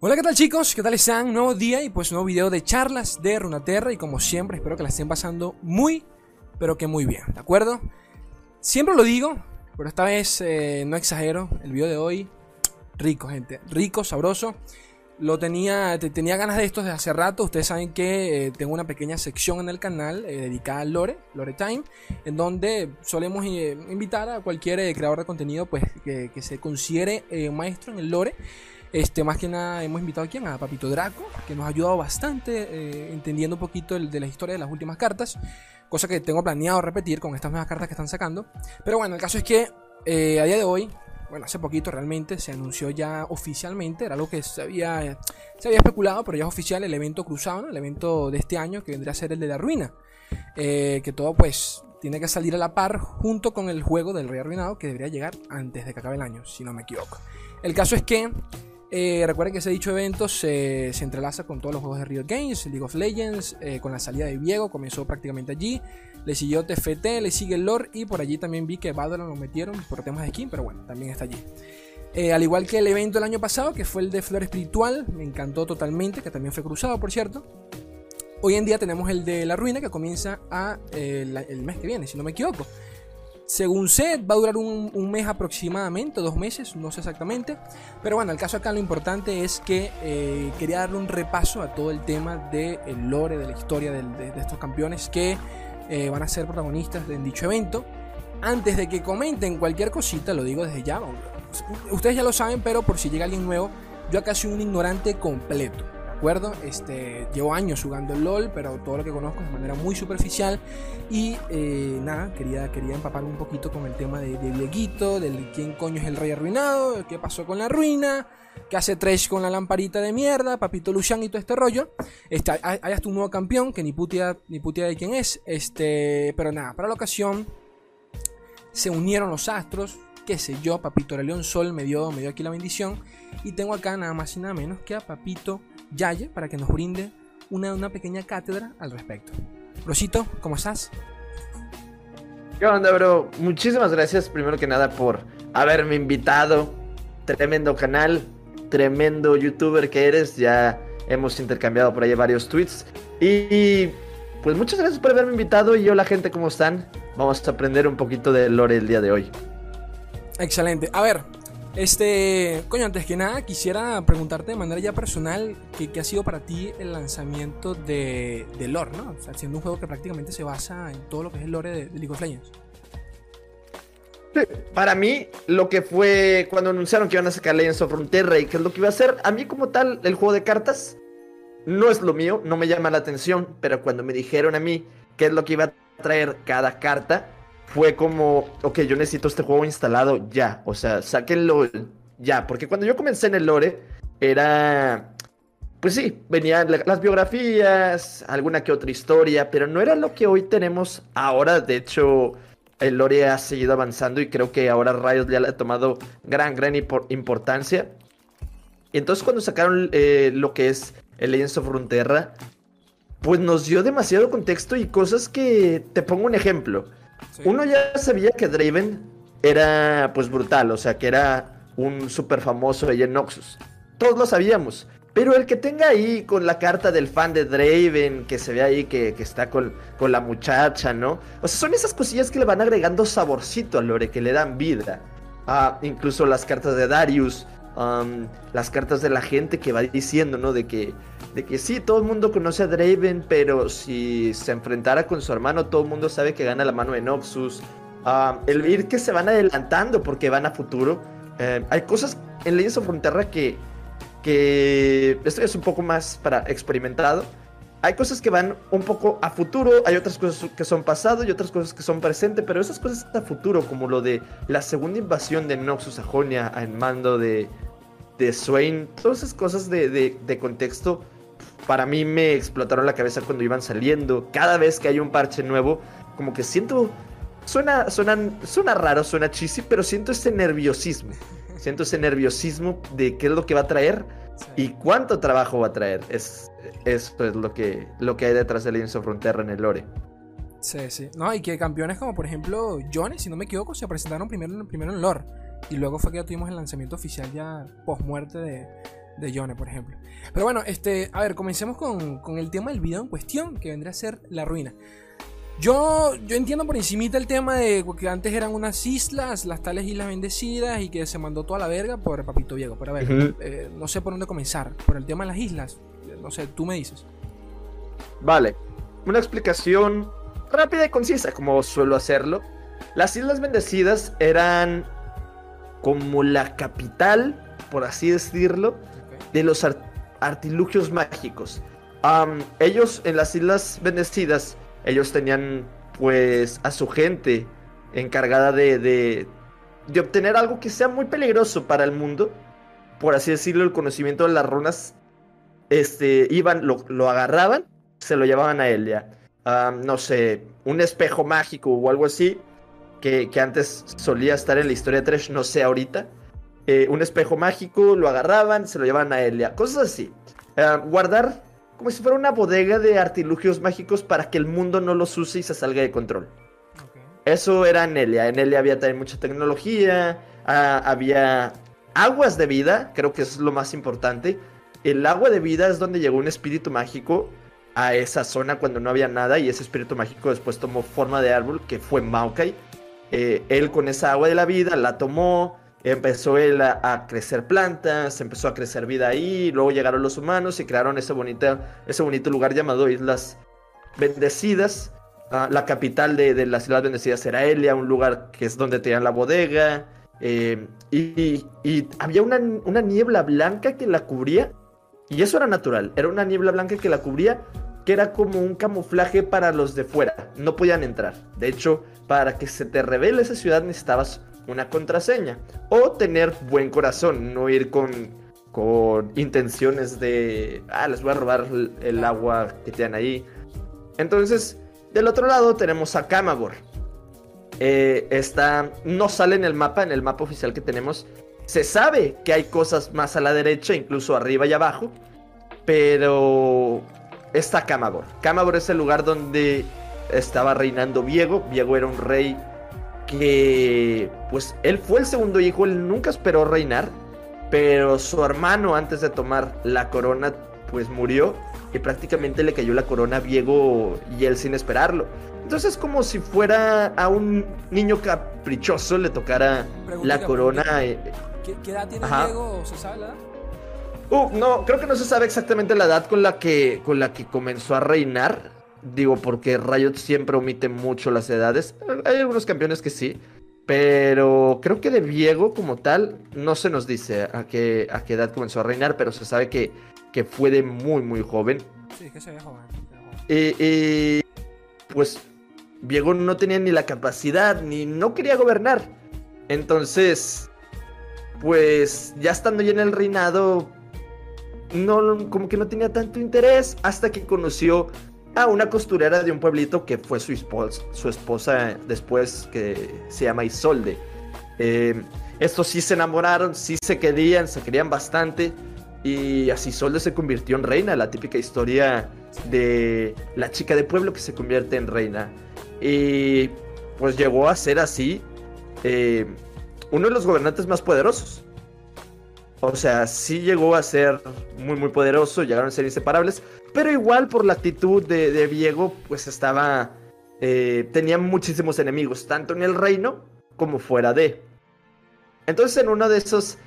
Hola, ¿qué tal chicos? ¿Qué tal están? Nuevo día y pues nuevo video de charlas de Runaterra y como siempre espero que la estén pasando muy, pero que muy bien, ¿de acuerdo? Siempre lo digo, pero esta vez eh, no exagero, el video de hoy, rico gente, rico, sabroso. Lo tenía, tenía ganas de esto desde hace rato. Ustedes saben que eh, tengo una pequeña sección en el canal eh, dedicada al lore, Lore Time, en donde solemos invitar a cualquier creador de contenido pues, que, que se considere maestro en el lore. Este, más que nada hemos invitado aquí a Papito Draco, que nos ha ayudado bastante eh, entendiendo un poquito el, de la historia de las últimas cartas, cosa que tengo planeado repetir con estas nuevas cartas que están sacando. Pero bueno, el caso es que eh, a día de hoy, bueno, hace poquito realmente se anunció ya oficialmente, era algo que se había, se había especulado, pero ya es oficial el evento cruzado, el evento de este año que vendría a ser el de la ruina. Eh, que todo pues tiene que salir a la par junto con el juego del Rey Arruinado que debería llegar antes de que acabe el año, si no me equivoco. El caso es que eh, recuerden que ese dicho evento se, entrelaza con todos los juegos de Riot Games, League of Legends, eh, con la salida de Viego, comenzó prácticamente allí. Le siguió TFT, le sigue el lore y por allí también vi que Valorant lo metieron por temas de skin, pero bueno, también está allí. Eh, al igual que el evento del año pasado, que fue el de Flor Espiritual, me encantó totalmente, que también fue cruzado, por cierto. Hoy en día tenemos el de La Ruina, que comienza a, el mes que viene, si no me equivoco. Según sé, va a durar un, mes aproximadamente, dos meses, no sé exactamente. Pero bueno, el caso acá lo importante es que eh, quería darle un repaso a todo el tema del lore, de la historia de, estos campeones que eh, van a ser protagonistas en dicho evento. Antes de que comenten cualquier cosita, lo digo desde ya. Ustedes ya lo saben, pero por si llega alguien nuevo, yo acá soy un ignorante completo acuerdo? Este, llevo años jugando LOL, pero todo lo que conozco de manera muy superficial. Y eh, nada, quería, quería empaparme un poquito con el tema de, de Dieguito, del quién coño es el rey arruinado, qué pasó con la ruina, qué hace Trash con la lamparita de mierda, Papito Lucian y todo este rollo. Hay, hasta un nuevo campeón que ni putia, ni de quién es. Este, pero nada, para la ocasión se unieron los astros, qué sé yo, Papito León Sol me dio, me dio aquí la bendición. Y tengo acá nada más y nada menos que a Papito Yaye para que nos brinde una, una pequeña cátedra al respecto. Rosito, ¿cómo estás? ¿Qué onda, bro? Muchísimas gracias, primero que nada, por haberme invitado. Tremendo canal, tremendo youtuber que eres. Ya hemos intercambiado por ahí varios tweets. Y pues muchas gracias por haberme invitado. Y hola, gente, ¿cómo están? Vamos a aprender un poquito de lore el día de hoy. Excelente. A ver, este, coño, antes que nada quisiera preguntarte de manera ya personal qué, ha sido para ti el lanzamiento de, de, lore, ¿no? O sea, siendo un juego que prácticamente se basa en todo lo que es el lore de, League of Legends. Para mí, lo que fue cuando anunciaron que iban a sacar Legends of Frontera y qué es lo que iba a hacer, a mí como tal, el juego de cartas no es lo mío, no me llama la atención, pero cuando me dijeron a mí qué es lo que iba a traer cada carta, fue como, ok, yo necesito este juego instalado ya. O sea, sáquenlo ya. Porque cuando yo comencé en el lore, era... Pues sí, venían las biografías, alguna que otra historia, pero no era lo que hoy tenemos ahora. De hecho, el lore ha seguido avanzando y creo que ahora Riot ya le ha tomado gran, gran importancia. Y entonces cuando sacaron eh, lo que es el Legends of Frontera, pues nos dio demasiado contexto y cosas que... Te pongo un ejemplo. Uno ya sabía que Draven era pues brutal, o sea, que era un súper famoso ahí en Noxus. Todos lo sabíamos. Pero el que tenga ahí con la carta del fan de Draven, que se ve ahí que, está con, con, la muchacha, ¿no? O sea, son esas cosillas que le van agregando saborcito al lore, que le dan vida. Ah, incluso las cartas de Darius, las cartas de la gente que va diciendo, ¿no? De que de que sí, todo el mundo conoce a Draven, pero si se enfrentara con su hermano, todo el mundo sabe que gana la mano de Noxus. Ah, el ir que se van adelantando porque van a futuro. Eh, hay cosas en Legends of Frontera que, que esto es un poco más para experimentado. Hay cosas que van un poco a futuro, hay otras cosas que son pasado y otras cosas que son presente, pero esas cosas a futuro, como lo de la segunda invasión de Noxus a Jonia en mando de, de Swain, todas esas cosas de, de contexto para mí me explotaron la cabeza cuando iban saliendo. Cada vez que hay un parche nuevo, como que siento. Suena, suena, suena raro, suena cheesy, pero siento ese nerviosismo. Siento ese nerviosismo de qué es lo que va a traer y cuánto trabajo va a traer. Es, esto es lo que, lo que hay detrás de Legends of Frontera en el lore. Sí, sí. No, y que campeones como por ejemplo Johnny, si no me equivoco, se presentaron primero, primero en lore. Y luego fue que ya tuvimos el lanzamiento oficial ya post muerte de, de Yone, por ejemplo. Pero bueno, este, a ver, comencemos con, con el tema del video en cuestión, que vendría a ser la ruina. Yo, yo entiendo por encimita el tema de que antes eran unas islas, las tales islas bendecidas, y que se mandó toda la verga por Papito Diego. Pero a ver, eh, no sé por dónde comenzar. Por el tema de las islas. No sé, tú me dices. Vale. Una explicación rápida y concisa, como suelo hacerlo. Las Islas Bendecidas eran como la capital, por así decirlo, de los artilugios mágicos. ellos en las Islas Bendecidas ellos tenían pues a su gente encargada de, de, obtener algo que sea muy peligroso para el mundo. Por así decirlo, el conocimiento de las runas. Este, iban, lo, agarraban, se lo llevaban a Elia. no sé, un espejo mágico o algo así. Que, antes solía estar en la historia de Trash, no sé ahorita. Eh, un espejo mágico, lo agarraban, se lo llevaban a Elia. Cosas así. guardar como si fuera una bodega de artilugios mágicos para que el mundo no los use y se salga de control. Eso era Nelia. En Nelia había también mucha tecnología, ah, había aguas de vida, creo que es lo más importante. El agua de vida es donde llegó un espíritu mágico a esa zona cuando no había nada y ese espíritu mágico después tomó forma de árbol que fue Maokai. Eh, él con esa agua de la vida la tomó, empezó él a, crecer plantas, empezó a crecer vida ahí, luego llegaron los humanos y crearon ese, bonita, ese bonito lugar llamado Islas Bendecidas. Ah, la capital de, las Islas Bendecidas era Elia, un lugar que es donde tenían la bodega. Eh, y, había una, una niebla blanca que la cubría. Y eso era natural, era una niebla blanca que la cubría, que era como un camuflaje para los de fuera. No podían entrar. De hecho, para que se te revele esa ciudad necesitabas una contraseña. O tener buen corazón, no ir con, con intenciones de, ah, les voy a robar el, agua que tienen ahí. Entonces, del otro lado tenemos a Kamagor. Eh, está, no sale en el mapa, en el mapa oficial que tenemos. Se sabe que hay cosas más a la derecha, incluso arriba y abajo. Pero está Kamagor. Kamagor es el lugar donde estaba reinando Viego. Viego era un rey que pues él fue el segundo hijo, él nunca esperó reinar, pero su hermano antes de tomar la corona pues murió y prácticamente le cayó la corona a Diego y él sin esperarlo. Entonces es como si fuera a un niño caprichoso le tocara la corona. Eh, ¿Qué, edad tiene Diego? ¿Se sabe la edad? Uh, no, creo que no se sabe exactamente la edad con la que, con la que comenzó a reinar. Digo, porque Riot siempre omite mucho las edades. Hay algunos campeones que sí. Pero creo que de Viego como tal no se nos dice a qué, a qué edad comenzó a reinar, pero se sabe que, que fue de muy, muy joven. Sí, que se ve joven. Y, pues Viego no tenía ni la capacidad, ni no quería gobernar. Entonces, pues ya estando ya en el reinado, no, como que no tenía tanto interés hasta que conoció a una costurera de un pueblito que fue su esposa, su esposa después, que se llama Isolde. Eh, estos sí se enamoraron, sí se querían, se querían bastante. Y así Isolde se convirtió en reina, la típica historia de la chica de pueblo que se convierte en reina. Y pues llegó a ser así eh, uno de los gobernantes más poderosos. O sea, sí llegó a ser muy, muy poderoso, llegaron a ser inseparables, pero igual por la actitud de, Diego, pues estaba... Eh, tenía muchísimos enemigos, tanto en el reino como fuera de. Entonces en uno de esos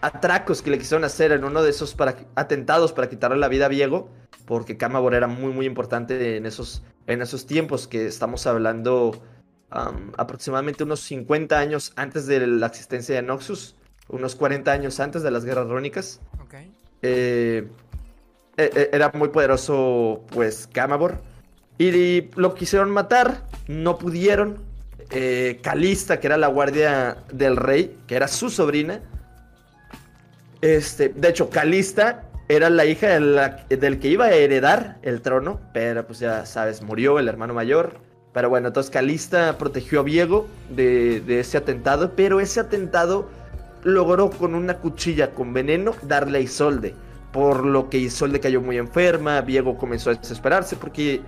atracos que le quisieron hacer, en uno de esos para, atentados para quitarle la vida a Diego, porque Camagor era muy muy importante en esos, en esos tiempos que estamos hablando aproximadamente unos 50 años antes de la existencia de Noxus unos 40 años antes de las guerras rónicas. Eh, eh, eh, era muy poderoso, pues, Camabor. Y lo quisieron matar, no pudieron. Calista, que era la guardia del rey, que era su sobrina. Este, de hecho, Calista era la hija del que iba a heredar el trono, pero pues ya sabes, murió el hermano mayor. Pero bueno, entonces Calista protegió a Viego de, de ese atentado, pero ese atentado logró con una cuchilla con veneno darle a Isolde. Por lo que Isolde cayó muy enferma, Diego comenzó a desesperarse porque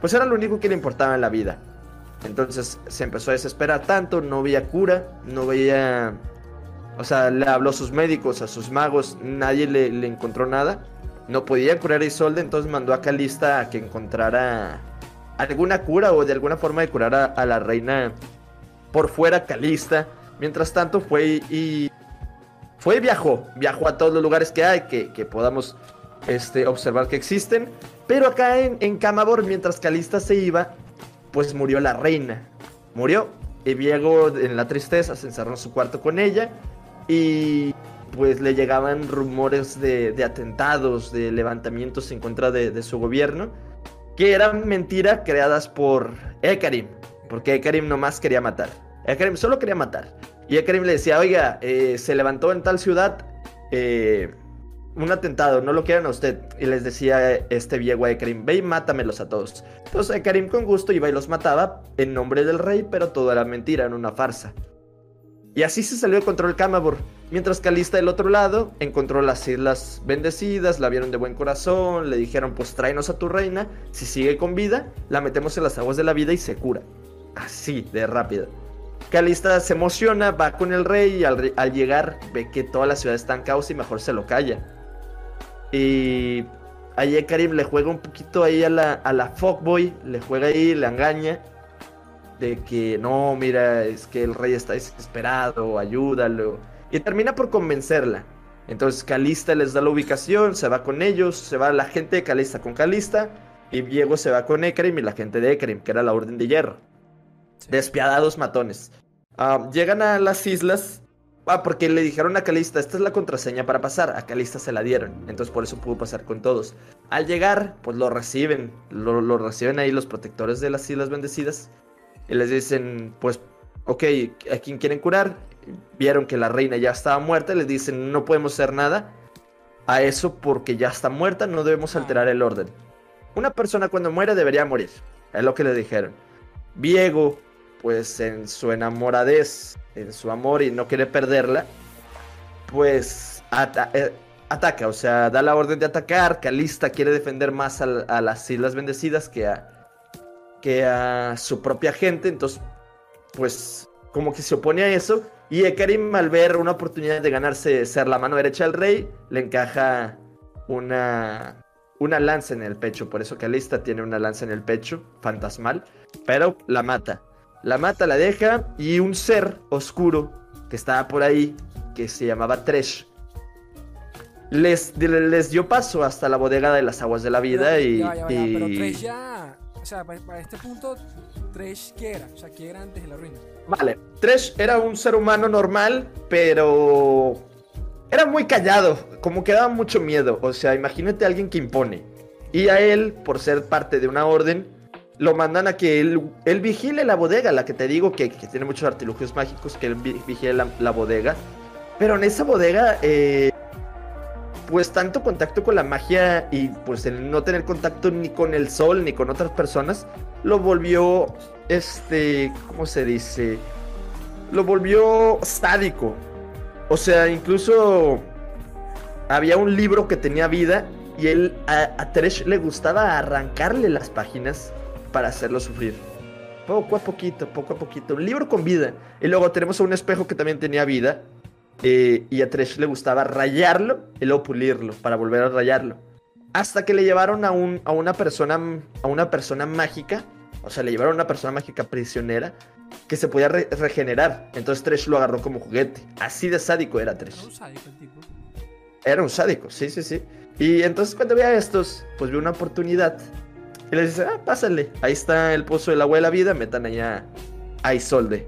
pues era lo único que le importaba en la vida. Entonces se empezó a desesperar tanto, no veía cura, no veía O sea, le habló a sus médicos, a sus magos, nadie le, encontró nada. No podía curar a Isolde, entonces mandó a Calista a que encontrara alguna cura o de alguna forma de curar a la reina por fuera Calista. Mientras tanto fue y fue viajó, viajó a todos los lugares que hay, que, que podamos este, observar que existen. Pero acá en, en Camabor, mientras Calista se iba, pues murió la reina. Murió. Y Diego en la tristeza se encerró en su cuarto con ella. Y pues le llegaban rumores de, de atentados, de levantamientos en contra de, de, su gobierno. Que eran mentiras creadas por Ekarim. Porque Ekarim nomás quería matar. Ekarim solo quería matar. Y Ekarim le decía, oiga, eh, se levantó en tal ciudad eh, un atentado, no lo quieran a usted. Y les decía este viejo a Ekarim, ve y mátamelos a todos. Entonces Ekarim con gusto iba y los mataba en nombre del rey, pero todo era mentira, era una farsa. Y así se salió de control Camabur. Mientras Calista del otro lado encontró las islas bendecidas, la vieron de buen corazón, le dijeron pues tráenos a tu reina, si sigue con vida, la metemos en las aguas de la vida y se cura. Así de rápido. Calista se emociona, va con el rey y al, llegar ve que toda la ciudad está en caos y mejor se lo calla. Y ahí Karim le juega un poquito ahí a la, a la fuckboy, le juega ahí, le engaña. De que no, mira, es que el rey está desesperado, ayúdalo. Y termina por convencerla. Entonces Calista les da la ubicación, se va con ellos, se va la gente de Calista con Calista. Y Diego se va con Ekrim y la gente de Ekrim, que era la Orden de Hierro. Despiadados matones. Uh, llegan a las islas. Ah, porque le dijeron a Calista, esta es la contraseña para pasar. A Calista se la dieron. Entonces por eso pudo pasar con todos. Al llegar, pues lo reciben. Lo, lo reciben ahí los protectores de las Islas Bendecidas. Y les dicen, pues, ok, ¿a quién quieren curar? Vieron que la reina ya estaba muerta. Les dicen, no podemos hacer nada a eso porque ya está muerta. No debemos alterar el orden. Una persona cuando muere debería morir. Es lo que le dijeron. Viego, pues en su enamoradez, en su amor y no quiere perderla, pues ata eh, ataca, o sea, da la orden de atacar. Calista quiere defender más a, las Islas Bendecidas que a, que a su propia gente, entonces, pues como que se opone a eso. Y Ekarim, al ver una oportunidad de ganarse ser la mano derecha del rey, le encaja una, una lanza en el pecho. Por eso Calista tiene una lanza en el pecho, fantasmal. Pero la mata. La mata, la deja. Y un ser oscuro que estaba por ahí, que se llamaba Tresh, les, les dio paso hasta la bodega de las aguas de la vida. Pero, y, ya, ya, ya, y... Pero Tresh ya. O sea, para, para este punto, Tresh, ¿qué era? O sea, ¿qué era antes de la ruina? Vale, Tresh era un ser humano normal, pero era muy callado, como que daba mucho miedo. O sea, imagínate a alguien que impone. Y a él, por ser parte de una orden, lo mandan a que él, vigile la bodega, la que te digo que, que tiene muchos artilugios mágicos, que él vigile la, la bodega. Pero en esa bodega, eh, pues tanto contacto con la magia y pues el no tener contacto ni con el sol ni con otras personas, lo volvió, este, ¿cómo se dice? Lo volvió sádico. O sea, incluso había un libro que tenía vida y él a, a Tresh le gustaba arrancarle las páginas para hacerlo sufrir. Poco a poquito, poco a poquito. Un libro con vida. Y luego tenemos a un espejo que también tenía vida. Eh, y a Tresh le gustaba rayarlo y luego pulirlo para volver a rayarlo. Hasta que le llevaron a, un, a, una persona, a una persona mágica. O sea, le llevaron a una persona mágica prisionera que se podía re regenerar. Entonces Tresh lo agarró como juguete. Así de sádico era Tresh. Era un sádico el tipo. Era un sádico, sí, sí, sí. Y entonces cuando vi a estos, pues vi una oportunidad. Y les dice, ah, pásale. Ahí está el pozo del agua de la vida, metan allá a Isolde.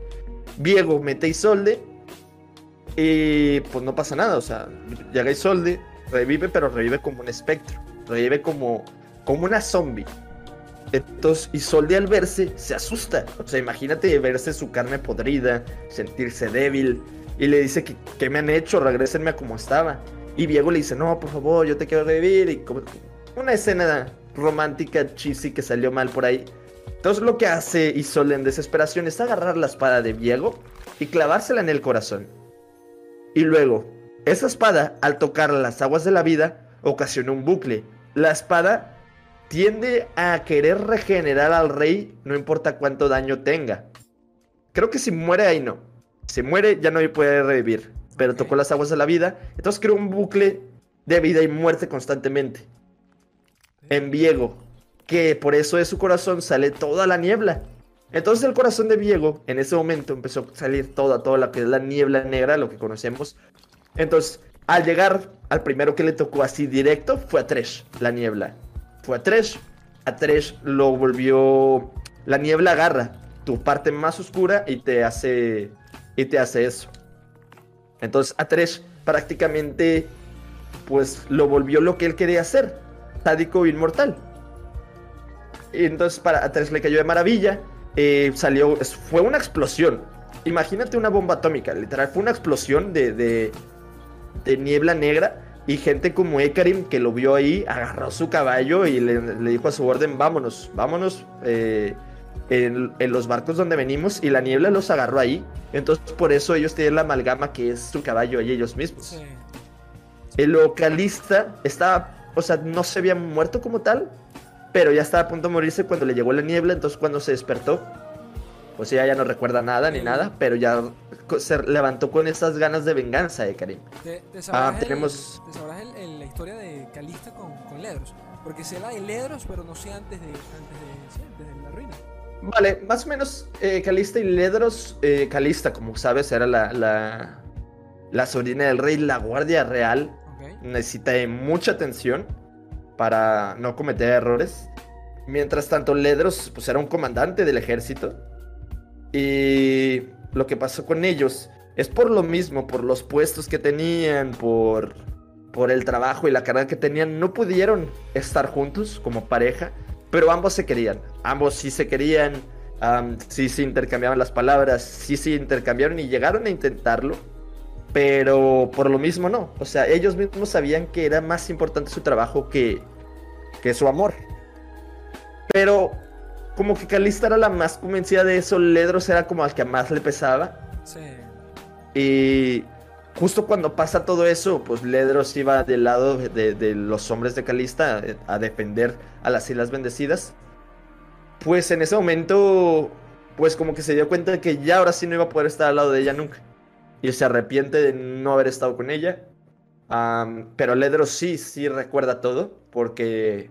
Viego mete Isolde. Y pues no pasa nada, o sea, llega Isolde, revive, pero revive como un espectro. Revive como, como una zombie. Entonces Isolde al verse se asusta. O sea, imagínate verse su carne podrida, sentirse débil. Y le dice que, ¿qué me han hecho? Regrésenme a como estaba. Y Diego le dice, no, por favor, yo te quiero revivir. Y como una escena romántica, cheesy que salió mal por ahí. Entonces lo que hace Isolde en desesperación es agarrar la espada de Diego y clavársela en el corazón. Y luego, esa espada, al tocar las aguas de la vida, ocasiona un bucle. La espada tiende a querer regenerar al rey, no importa cuánto daño tenga. Creo que si muere ahí no. Si muere ya no puede revivir. pero tocó las aguas de la vida. Entonces creó un bucle de vida y muerte constantemente. En Viego, que por eso de su corazón sale toda la niebla. Entonces del corazón de Viego, en ese momento empezó a salir toda, toda la niebla negra, lo que conocemos. Entonces, al llegar al primero que le tocó así directo, fue a Tresh, la niebla. Fue a Tresh, a Tresh lo volvió... La niebla agarra tu parte más oscura y te hace... Y te hace eso. Entonces a Tresh prácticamente pues lo volvió lo que él quería hacer, sádico inmortal. Y entonces para a Tresh le cayó de maravilla, eh, salió, fue una explosión. Imagínate una bomba atómica, literal, fue una explosión de, de, de niebla negra y gente como Ekarim que lo vio ahí, agarró su caballo y le, le dijo a su orden, vámonos, vámonos eh, en, en los barcos donde venimos y la niebla los agarró ahí. Entonces por eso ellos tienen la amalgama que es su caballo y ellos mismos. Sí. El localista estaba, o sea, no se había muerto como tal, pero ya estaba a punto de morirse cuando le llegó la niebla, entonces cuando se despertó, pues ella ya no recuerda nada ni nada, pero ya se levantó con esas ganas de venganza de Karim. ¿Te, te sabrás, Ah, el- tenemos- te sabrás el- el- la historia de Calista con, con Ledros? Porque sé la de Ledros, pero no sé antes de, antes de, sí, antes de la ruina. Vale, más o menos eh, Calista y Ledros, eh, Calista, como sabes, era la, la, la sobrina del rey, la guardia real. Necesita mucha atención para no cometer errores. Mientras tanto, Ledros pues, era un comandante del ejército. Y lo que pasó con ellos es por lo mismo, por los puestos que tenían, por, por el trabajo y la carga que tenían, no pudieron estar juntos como pareja, pero ambos se querían. Ambos sí se querían, am, sí se intercambiaban las palabras, sí se intercambiaron y llegaron a intentarlo. Pero por lo mismo no. O sea, ellos mismos sabían que era más importante su trabajo que, que su amor. Pero como que Calista era la más convencida de eso, Ledros era como al que más le pesaba. Sí. Y justo cuando pasa todo eso, pues Ledros iba del lado de, de los hombres de Calista a defender a las Islas Bendecidas. Pues en ese momento, pues como que se dio cuenta de que ya ahora sí no iba a poder estar al lado de ella nunca. Y se arrepiente de no haber estado con ella. Pero Ledros sí, sí recuerda todo, porque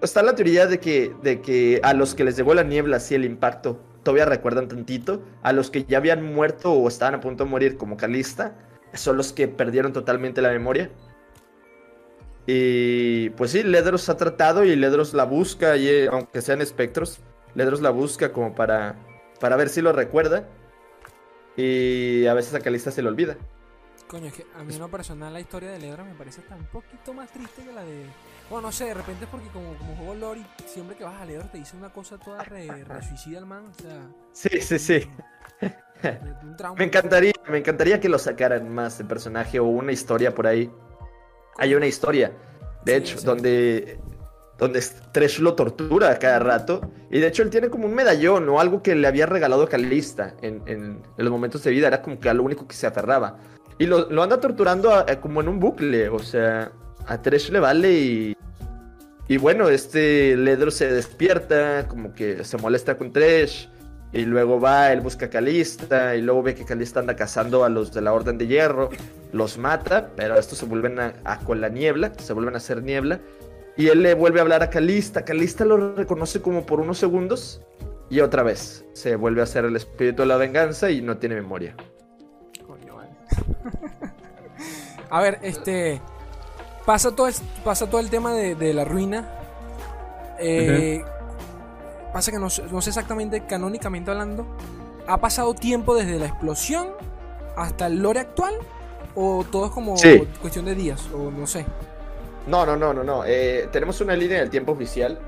está la teoría de que, de que a los que les llegó la niebla, así el impacto, todavía recuerdan tantito. A los que ya habían muerto o estaban a punto de morir, como Calista, son los que perdieron totalmente la memoria. Y pues sí, Ledros ha tratado y Ledros la busca, y, eh, aunque sean espectros, Ledros la busca como para, para ver si lo recuerda. Y a veces a Calista se le olvida. Coño, es que a mí en lo personal la historia de Ledros me parece un poquito más triste que la de... Bueno, no sé, de repente es porque como, como juego Lori, siempre que vas a Ledros te dice una cosa toda re, re suicida al man, o sea... Sí, sí, sí. un. Me encantaría, me encantaría que lo sacaran más de personaje o una historia por ahí. Hay una historia, de Sí, hecho, sí. donde, donde Tresh lo tortura cada rato. Y de hecho él tiene como un medallón o algo que le había regalado Calista en, en- en los momentos de vida. Era como que a lo único que se aferraba. Y lo, lo anda torturando como en un bucle. O sea, a Tresh le vale y... Y bueno, este Ledro se despierta, como que se molesta con Tresh. Y luego va, él busca a Calista. Y luego ve que Calista anda cazando a los de la Orden de Hierro. Los mata, pero estos se vuelven a, a- con la niebla. Se vuelven a hacer niebla. Y él le vuelve a hablar a Calista. Calista lo reconoce como por unos segundos. Y otra vez se vuelve a hacer el espíritu de la venganza y no tiene memoria. Coño, vale. a ver, este. Pasa todo el, pasa todo el tema de, de la ruina. Eh, Pasa que no, sé- no sé exactamente, canónicamente hablando. ¿Ha pasado tiempo desde la explosión hasta el lore actual? ¿O todo es como Sí. cuestión de días? O no sé. No, no, no, no, no. Eh, tenemos una línea del tiempo oficial.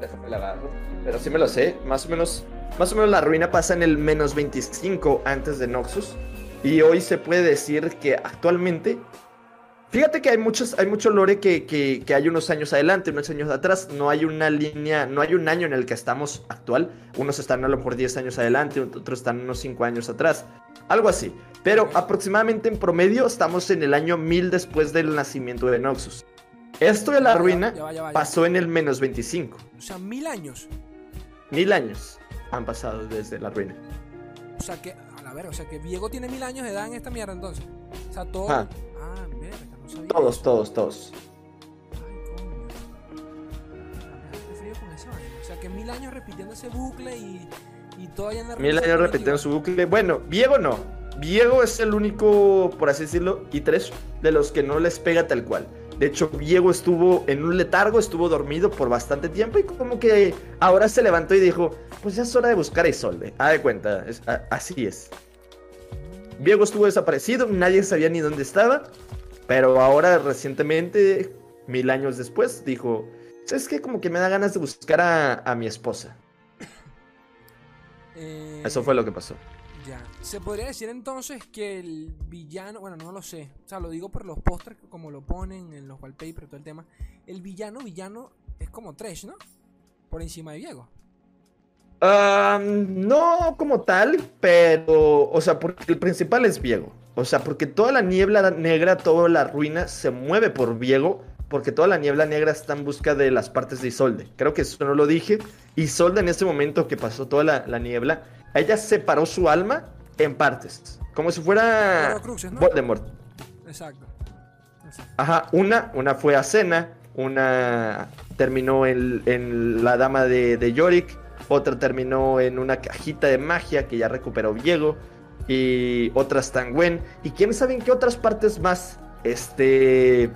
Déjame la agarro. Pero sí me lo sé. Más o menos. Más o menos la ruina pasa en el menos 25 antes de Noxus. Y hoy se puede decir que actualmente. Fíjate que hay muchos, hay mucho lore que, que, que hay unos años adelante, unos años atrás. No hay una línea, no hay un año en el que estamos actual. Unos están a lo mejor 10 años adelante, otros están unos 5 años atrás. Algo así. Pero aproximadamente en promedio estamos en el año 1000 después del nacimiento de Noxus. Esto de la ruina ya va, ya va, ya va. pasó en el menos 25. O sea, mil años. Mil años han pasado desde la ruina. O sea que A la verga, o sea que Viego tiene mil años de edad en esta mierda entonces. O sea, todo. Ah. No sabía. Todos, eso. todos, todos. Ay, coño. Con esa vaina. O sea que mil años repitiendo ese bucle y, y todavía anda Mil años repitiendo su bucle. Bueno, Viego no. Viego es el único, por así decirlo, y tres de los que no les pega tal cual. De hecho, Viego estuvo en un letargo, estuvo dormido por bastante tiempo y como que ahora se levantó y dijo, pues ya es hora de buscar a Isolde. Ah, de cuenta, es- a- así es. Viego estuvo desaparecido, nadie sabía ni dónde estaba, pero ahora recientemente, mil años después, dijo, ¿sabes qué? Como que me da ganas de buscar a, a mi esposa. Eh, Eso fue lo que pasó. Ya. Se podría decir entonces que el villano, bueno, no lo sé. O sea, lo digo por los pósters, como lo ponen en los wallpapers, todo el tema. El villano, villano, es como Tresh, ¿no? Por encima de Diego. Ah, no como tal, pero, o sea, porque el principal es Viego. O sea, porque toda la niebla negra, toda la ruina se mueve por Viego, porque toda la niebla negra está en busca de las partes de Isolde. Creo que eso no lo dije. Isolde en ese momento que pasó toda la, la niebla, ella separó su alma en partes, como si fuera. Voldemort. Exacto. Exacto. Ajá, una, una fue a Cena, una terminó en, en la dama de, de Yorick, otra terminó en una cajita de magia que ya recuperó Viego, y otra está en Gwen, y quién sabe en qué otras partes más, este,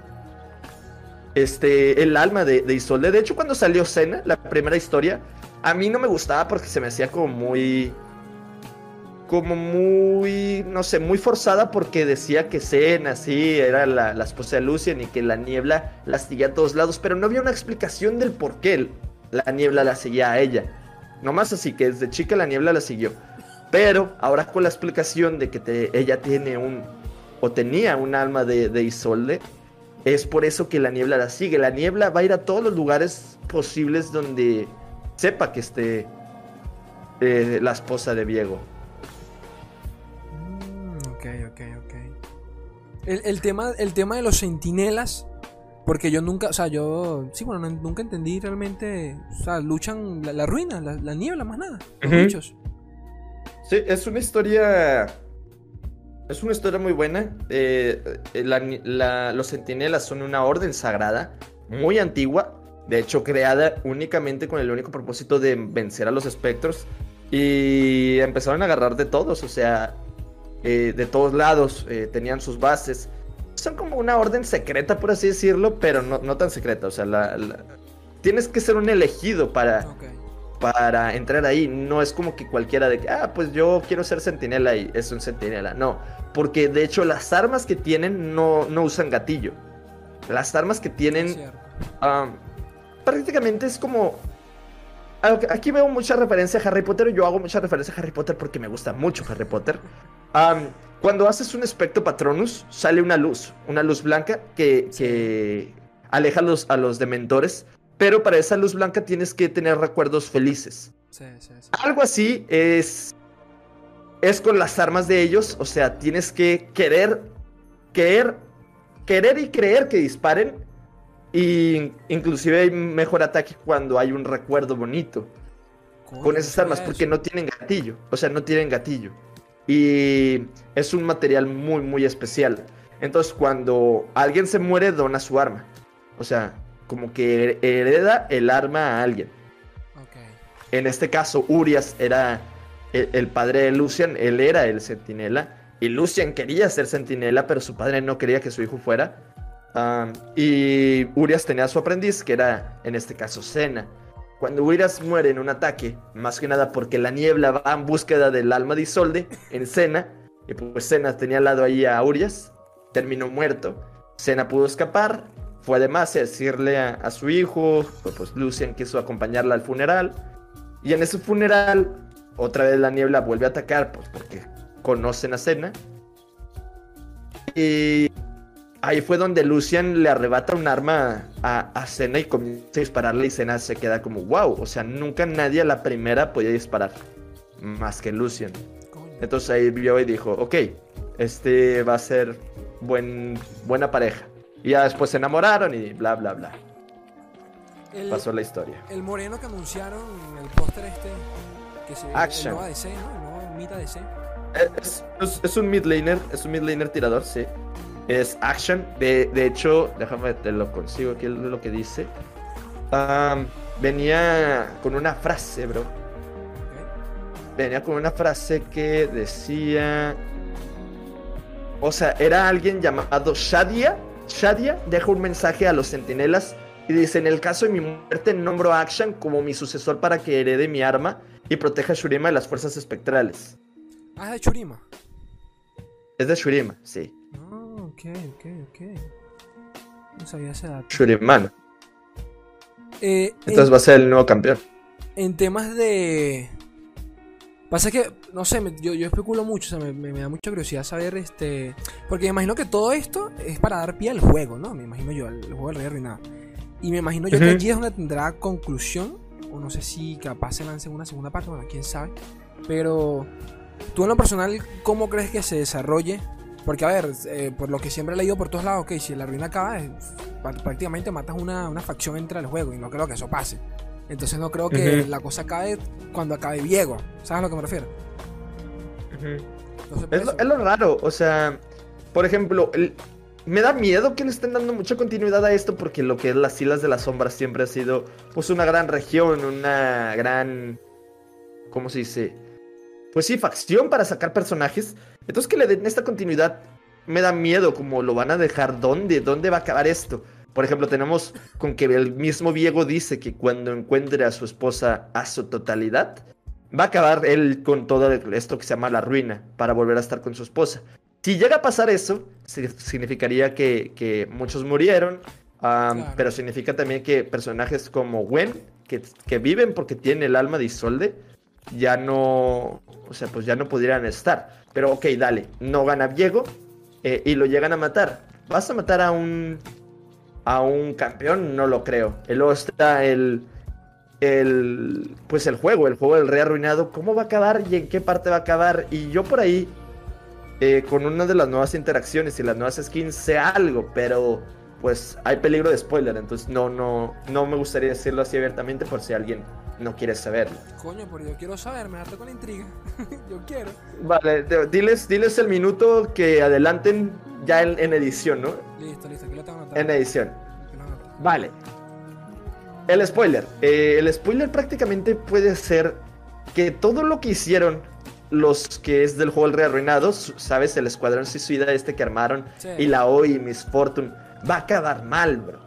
este, el alma de, de Isolde. De hecho, cuando salió Cena, la primera historia, a mí no me gustaba porque se me hacía como muy, como muy, no sé, muy forzada porque decía que Cena, sí, era la, la esposa de Lucien y que la niebla la seguía a todos lados, pero no había una explicación del por qué la niebla la seguía a ella. Nomás así que desde chica la niebla la siguió. Pero ahora con la explicación de que te- ella tiene un, o tenía un alma de, de Isolde, es por eso que la niebla la sigue. La niebla va a ir a todos los lugares posibles donde sepa que esté eh, la esposa de Viego. Mm, ok, ok, ok. El, el tema, el tema de los sentinelas, porque yo nunca, o sea, yo, sí, bueno, no- nunca entendí realmente, o sea, luchan la, la ruina, la, la niebla, más nada, los Ujú. bichos. Sí, es una historia. Es una historia muy buena. Eh, la- la- los centinelas son una orden sagrada, muy antigua. De hecho, creada únicamente con el único propósito de vencer a los espectros. Y empezaron a agarrar de todos, o sea, eh, de todos lados. eh, tenían sus bases. Son como una orden secreta, por así decirlo, pero no, no tan secreta. O sea, la- la- tienes que ser un elegido para. Para entrar ahí. No es como que cualquiera de que, ah, pues yo quiero ser centinela y es un centinela. No, porque de hecho las armas que tienen no, no usan gatillo. Las armas que tienen prácticamente es como... Aquí veo mucha referencia a Harry Potter. Yo hago mucha referencia a Harry Potter porque me gusta mucho Harry Potter. Cuando haces un espectro patronus, sale una luz, una luz blanca que, que aleja a los, a los dementores. Pero para esa luz blanca tienes que tener recuerdos felices. Sí, sí, sí. Algo así es. Es con las armas de ellos. O sea, tienes que querer. Querer. Querer y creer que disparen. Y inclusive hay mejor ataque cuando hay un recuerdo bonito. Con esas armas. Porque no tienen gatillo. O sea, no tienen gatillo. Y es un material muy, muy especial. Entonces, cuando alguien se muere, dona su arma. O sea, como que hereda el arma a alguien. En este caso, Urias era el, el padre de Lucian, él era el centinela. Y Lucian quería ser centinela, pero su padre no quería que su hijo fuera. Y Urias tenía a su aprendiz, que era en este caso Sena. Cuando Urias muere en un ataque, más que nada porque la niebla va en búsqueda del alma de Isolde en Sena, y pues Sena tenía al lado ahí a Urias, terminó muerto. Sena pudo escapar, fue además a decirle a, a su hijo, pues, pues Lucian quiso acompañarla al funeral. Y en ese funeral, otra vez la niebla vuelve a atacar, pues porque conocen a Cena. Y ahí fue donde Lucian le arrebata un arma a, a y comienza a dispararle y Cena se queda como, wow, o sea, nunca nadie a la primera podía disparar, más que Lucian. Entonces ahí vio y dijo, ok, este va a ser buen, buena pareja. Y ya después se enamoraron y bla, bla, bla. El, Pasó la historia. el moreno que anunciaron en el póster este, que se Action. el nuevo DC, ¿no? El nuevo Mita DC. Es, es- es un mid laner, es un mid laner tirador, sí. Es action. De, de hecho, déjame te lo consigo aquí lo que dice. Venía con una frase, bro. Venía con una frase que decía. O sea, era alguien llamado Shadia. Shadia deja un mensaje a los centinelas y dice: En el caso de mi muerte, nombro a Akshan como mi sucesor para que herede mi arma y proteja a Shurima de las fuerzas espectrales. Ah, es de Churima. Es de Shurima, sí. Ah, ok, ok, ok. No sabía ese dato. Shuriman. Eh, Entonces va a ser el nuevo campeón. en temas de. Pasa que, no sé, me- yo, yo especulo mucho, o sea, me, me- me da mucha curiosidad saber, este... Porque me imagino que todo esto es para dar pie al juego, ¿no? Me imagino yo, al el juego del Rey Arruinado. Y me imagino yo que Ujú. aquí es donde tendrá conclusión, o no sé si capaz se lance una segunda parte, bueno, quién sabe. Pero, tú en lo personal, ¿cómo crees que se desarrolle? Porque, a ver, eh, por lo que siempre he leído por todos lados, ok, si la ruina acaba, es- pr- prácticamente matas una, una facción entre el juego, y no creo que eso pase. Entonces no creo que la cosa acabe cuando acabe Diego. ¿Sabes a lo que me refiero? Entonces, Es lo, eso- es lo raro, o sea, por ejemplo, el- me da miedo que le estén dando mucha continuidad a esto porque lo que es las Islas de las Sombras siempre ha sido pues una gran región, una gran, ¿cómo se dice? Pues sí, facción para sacar personajes. Entonces que le den esta continuidad me da miedo como lo van a dejar, ¿dónde? ¿Dónde va a acabar esto? Por ejemplo, tenemos con que el mismo Diego dice que cuando encuentre a su esposa a su totalidad, va a acabar él con todo esto que se llama la ruina para volver a estar con su esposa. Si llega a pasar eso, si- significaría que, que muchos murieron, Claro. pero significa también que personajes como Gwen, que, que viven porque tienen el alma de Isolde, ya no, o sea, pues ya no pudieran estar. Pero ok, dale, no gana Diego eh, y lo llegan a matar. ¿Vas a matar a un a un campeón? No lo creo. Y luego está el el pues el juego, el juego del rey arruinado, ¿cómo va a acabar y en qué parte va a acabar? Y yo por ahí eh, con una de las nuevas interacciones y las nuevas skins sé algo, pero pues hay peligro de spoiler, entonces no no no me gustaría decirlo así abiertamente por si alguien no quiere saberlo. Coño, pero yo quiero saber, me harto con la intriga. yo quiero. Vale, diles diles el minuto que adelanten ya en, en edición, ¿no? Listo, listo, aquí lo tengo anotado. En edición. Lo. Vale. El spoiler. Eh, el spoiler prácticamente puede ser que todo lo que hicieron los que es del juego El Rey Arruinado, su- ¿sabes? El escuadrón suicida este que armaron Sí. y la O y Miss Fortune, va a acabar mal, bro.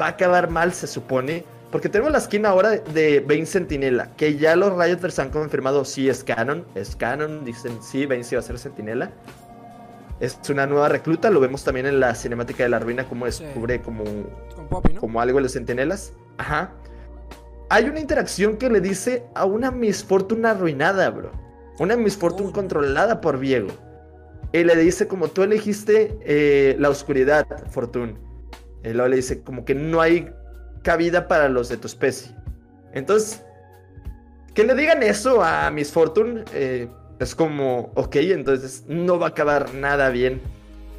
Va a acabar mal, se supone. Porque tenemos la skin ahora de Bane Sentinela, que ya los Rioters han confirmado sí es canon, es canon, dicen sí, Bane sí va a ser Sentinela. Es una nueva recluta, lo vemos también en la cinemática de la ruina, como Sí. descubre como Con Poppy, ¿no? como algo de los centinelas. Ajá. Hay una interacción que le dice a una Miss Fortune arruinada, bro. Una Miss Fortune Oh. controlada por Viego. Y le dice como tú elegiste eh, la oscuridad, Fortune. Y luego le dice como que no hay cabida para los de tu especie. Entonces, que le digan eso a Miss Fortune eh, es como, ok, entonces no va a acabar nada bien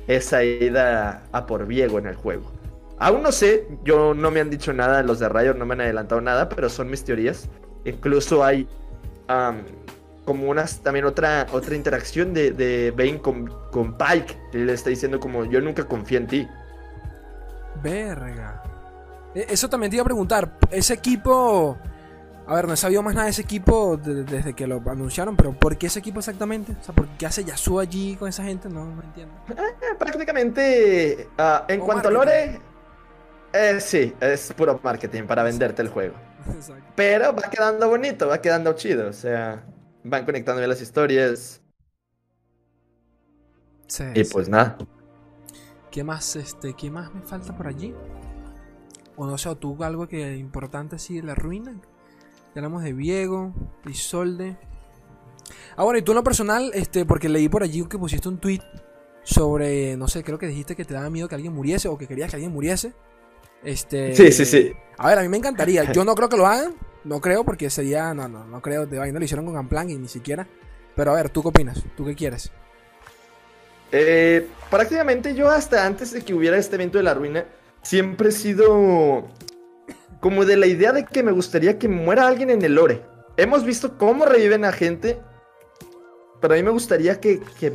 esa ida a por Viego en el juego. Aún no sé, yo no me han dicho nada, los de Riot no me han adelantado nada, pero son mis teorías. Incluso hay como unas, también otra, otra interacción de, de Bane con, con Pike, que le está diciendo como yo nunca confío en ti. Verga. E- Eso también te iba a preguntar. Ese equipo. A ver, no he sabido más nada de ese equipo de- desde que lo anunciaron, pero ¿por qué ese equipo exactamente? O sea, ¿por qué hace Yasuo allí con esa gente? No, no entiendo. Eh, prácticamente, ah, en O cuanto a. Lore, eh, sí, es puro marketing para venderte el juego. Exacto. Pero va quedando bonito, va quedando chido, o sea, van conectando bien las historias Sí, y sí. pues nada. ¿Qué más, este, qué más me falta por allí? O no sé, o tú algo que importante así de la ruina. Ya hablamos de Viego, de Isolde. Ah, bueno, y tú en lo personal, este, porque leí por allí que pusiste un tweet sobre, no sé, creo que dijiste que te daba miedo que alguien muriese o que querías que alguien muriese. Este. Sí, sí, sí. A ver, a mí me encantaría. Yo no creo que lo hagan. No creo porque sería. No, no, no creo. De vaina lo hicieron con Gamplan y ni siquiera. Pero a ver, ¿tú qué opinas? ¿Tú qué quieres? Eh, prácticamente yo hasta antes de que hubiera este evento de la ruina, siempre he sido como de la idea de que me gustaría que muera alguien en el lore. Hemos visto cómo reviven a gente pero a mí me gustaría que, que,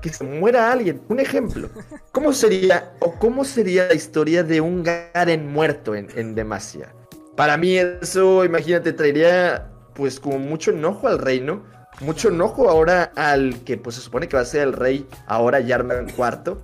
que se muera alguien. Un ejemplo. ¿Cómo sería o cómo sería la historia de un Garen muerto en, en Demacia? Para mí eso, imagínate, traería pues como mucho enojo al reino, mucho enojo ahora al que pues se supone que va a ser el rey, ahora Yarman IV.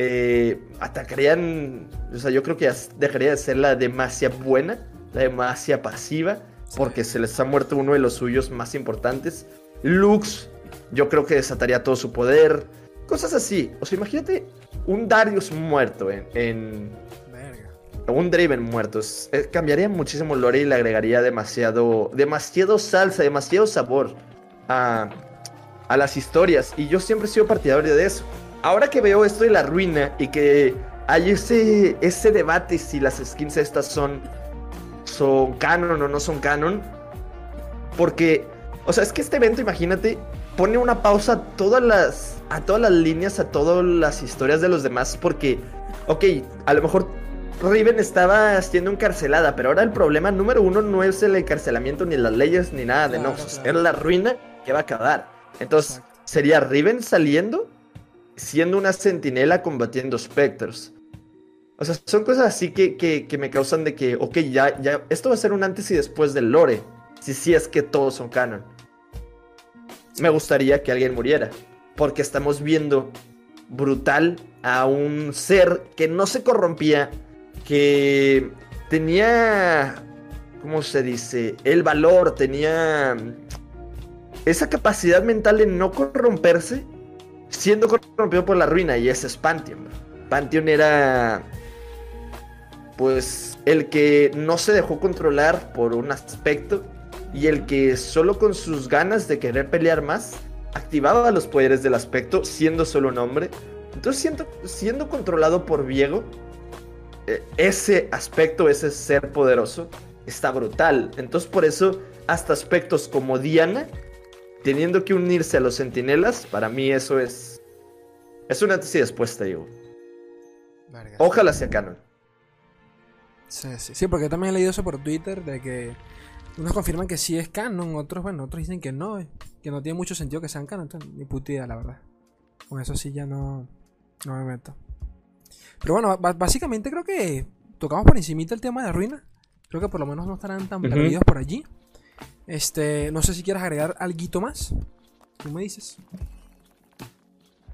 Eh, atacarían, o sea, yo creo que ya dejaría de ser la Demacia buena, la Demacia pasiva, porque se les ha muerto uno de los suyos más importantes. Lux, yo creo que desataría todo su poder, cosas así. O sea, imagínate un Darius muerto en, en Verga. un Draven muerto. Eh, cambiaría muchísimo el lore y le agregaría demasiado, demasiado salsa, demasiado sabor a, a las historias. Y yo siempre he sido partidario de eso. Ahora que veo esto de la ruina y que hay ese, ese debate si las skins estas son, son canon o no son canon. Porque, o sea, es que este evento, imagínate, pone una pausa a todas las, a todas las líneas, a todas las historias de los demás. Porque, ok, a lo mejor Riven estaba siendo encarcelada, pero ahora el problema número uno no es el encarcelamiento, ni las leyes, ni nada de Claro, Noxus. claro. Es la ruina que va a acabar. Entonces, Exacto. sería Riven saliendo, siendo una sentinela combatiendo specters. O sea, son cosas así que, que, que me causan de que, ok, ya, ya, esto va a ser un antes y después del lore. Si sí es que todos son canon. Me gustaría que alguien muriera. Porque estamos viendo brutal a un ser que no se corrompía, que tenía, ¿cómo se dice? El valor, tenía esa capacidad mental de no corromperse, siendo corrompido por la ruina, y ese es Pantheon. Pantheon era, pues, el que no se dejó controlar por un aspecto, y el que solo con sus ganas de querer pelear más, activaba los poderes del aspecto, siendo solo un hombre. Entonces, siendo, siendo controlado por Viego, eh, ese aspecto, ese ser poderoso, está brutal. Entonces, por eso, hasta aspectos como Diana, teniendo que unirse a los sentinelas, para mí eso es. Es un antes y después, te digo. Verga. Ojalá sea canon. Sí, sí, sí, porque también he leído eso por Twitter de que unos confirman que sí es canon, otros, bueno, otros dicen que no, eh, que no tiene mucho sentido que sean canon, entonces, ni puta idea, la verdad. Con eso sí ya no, no me meto. Pero bueno, básicamente creo que tocamos por encimita el tema de ruina. Creo que por lo menos no estarán tan Ujú. perdidos por allí. Este, no sé si quieres agregar algo más. Tú me dices.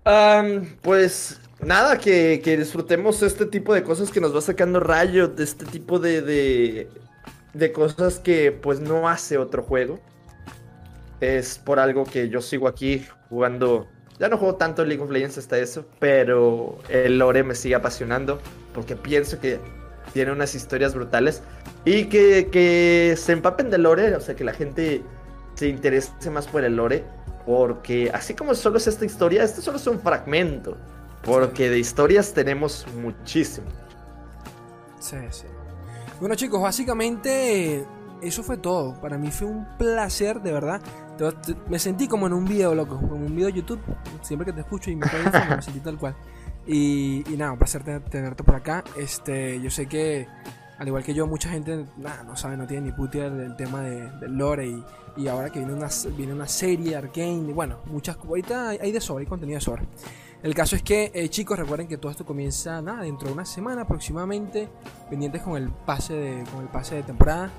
Am, pues nada, que, que disfrutemos este tipo de cosas que nos va sacando Rayo, de este tipo de, de, de cosas que pues no hace otro juego. Es por algo que yo sigo aquí jugando. Ya no juego tanto League of Legends hasta eso, pero el lore me sigue apasionando porque pienso que tiene unas historias brutales y que, que se empapen de lore, o sea, que la gente se interese más por el lore, porque así como solo es esta historia, esto solo es un fragmento, porque de historias tenemos muchísimo. Sí, sí. Bueno chicos, básicamente eso fue todo. Para mí fue un placer, de verdad. Me sentí como en un video, loco, como en un video de YouTube. Siempre que te escucho y me encima, me sentí tal cual. Y, y nada, un placer tener- tenerte por acá. Este, yo sé que, al igual que yo, mucha gente nada, no sabe, no tiene ni puta del tema de, del lore. Y, y ahora que viene una, viene una serie, Arcane, y bueno, muchas ahorita hay, de sobra, hay contenido de sobra. El caso es que, eh, chicos, recuerden que todo esto comienza nada, dentro de una semana aproximadamente. Pendientes con el pase de, con el pase de temporada.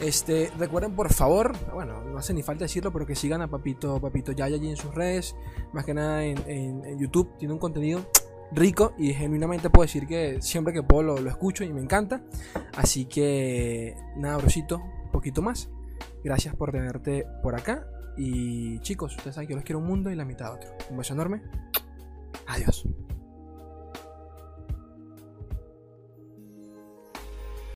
Este, recuerden por favor, bueno, no hace ni falta decirlo, pero que sigan a Papito, Papito Yaya allí en sus redes, más que nada en- en YouTube, tiene un contenido rico y genuinamente puedo decir que siempre que puedo lo, escucho y me encanta. Así que nada, brosito, poquito más. Gracias por tenerte por acá. Y chicos, ustedes saben que yo los quiero un mundo y la mitad otro. Un beso enorme. Adiós.